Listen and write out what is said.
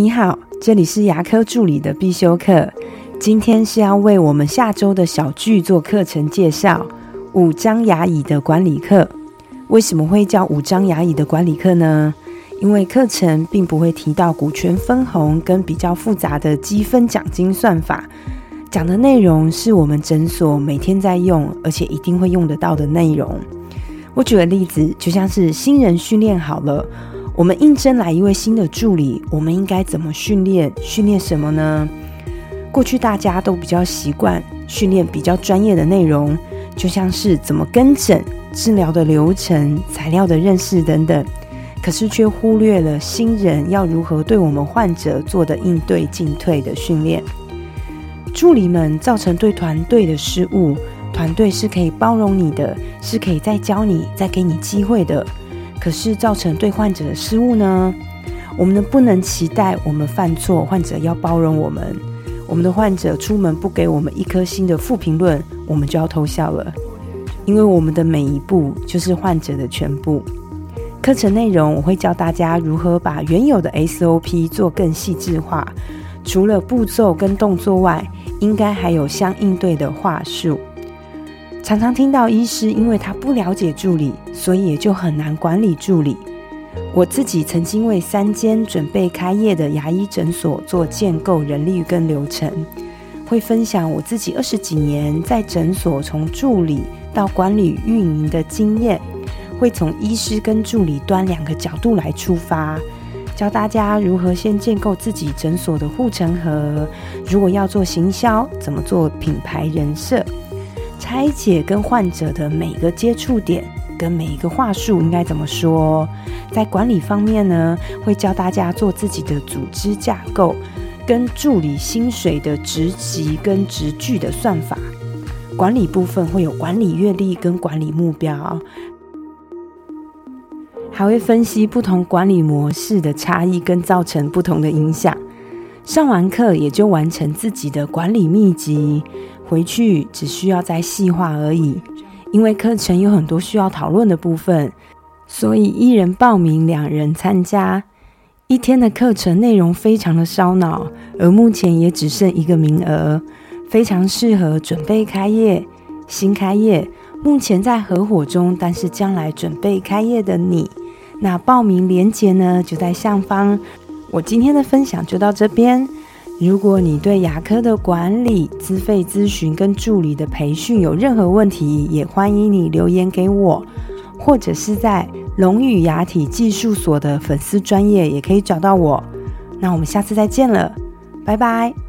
你好，这里是牙科助理的必修课。今天是要为我们下周的小剧做课程介绍——五张牙椅的管理课。为什么会叫五张牙椅的管理课呢？因为课程并不会提到股权分红跟比较复杂的积分奖金算法，讲的内容是我们诊所每天在用，而且一定会用得到的内容。我举个例子，就像是新人训练好了。我们应征来一位新的助理，我们应该怎么训练？训练什么呢？过去大家都比较习惯训练比较专业的内容，就像是怎么跟诊、治疗的流程、材料的认识等等，可是却忽略了新人要如何对我们患者做的应对进退的训练。助理们造成对团队的失误，团队是可以包容你的，是可以再教你、再给你机会的。可是造成对患者的失误呢？我们能不能期待我们犯错，患者要包容我们？我们的患者出门不给我们一颗星的负评论，我们就要偷笑了。因为我们的每一步就是患者的全部。课程内容我会教大家如何把原有的 SOP 做更细致化，除了步骤跟动作外，应该还有相应对的话术。常常听到医师因为他不了解助理，所以也就很难管理助理。我自己曾经为三间准备开业的牙医诊所做建构人力跟流程，会分享我自己二十几年在诊所从助理到管理运营的经验，会从医师跟助理端两个角度来出发，教大家如何先建构自己诊所的护城河，如果要做行销，怎么做品牌人设。拆解跟患者的每个接触点，跟每一个话术应该怎么说？在管理方面呢，会教大家做自己的组织架构，跟助理薪水的职级跟职距的算法。管理部分会有管理阅历跟管理目标，还会分析不同管理模式的差异跟造成不同的影响。上完课也就完成自己的管理秘籍。回去只需要再细化而已，因为课程有很多需要讨论的部分，所以一人报名，两人参加。一天的课程内容非常的烧脑，而目前也只剩一个名额，非常适合准备开业、新开业、目前在合伙中，但是将来准备开业的你。那报名链接呢，就在上方。我今天的分享就到这边。如果你对牙科的管理、资费咨询跟助理的培训有任何问题，也欢迎你留言给我，或者是在龙语牙体技术所的粉丝专业也可以找到我。那我们下次再见了，拜拜。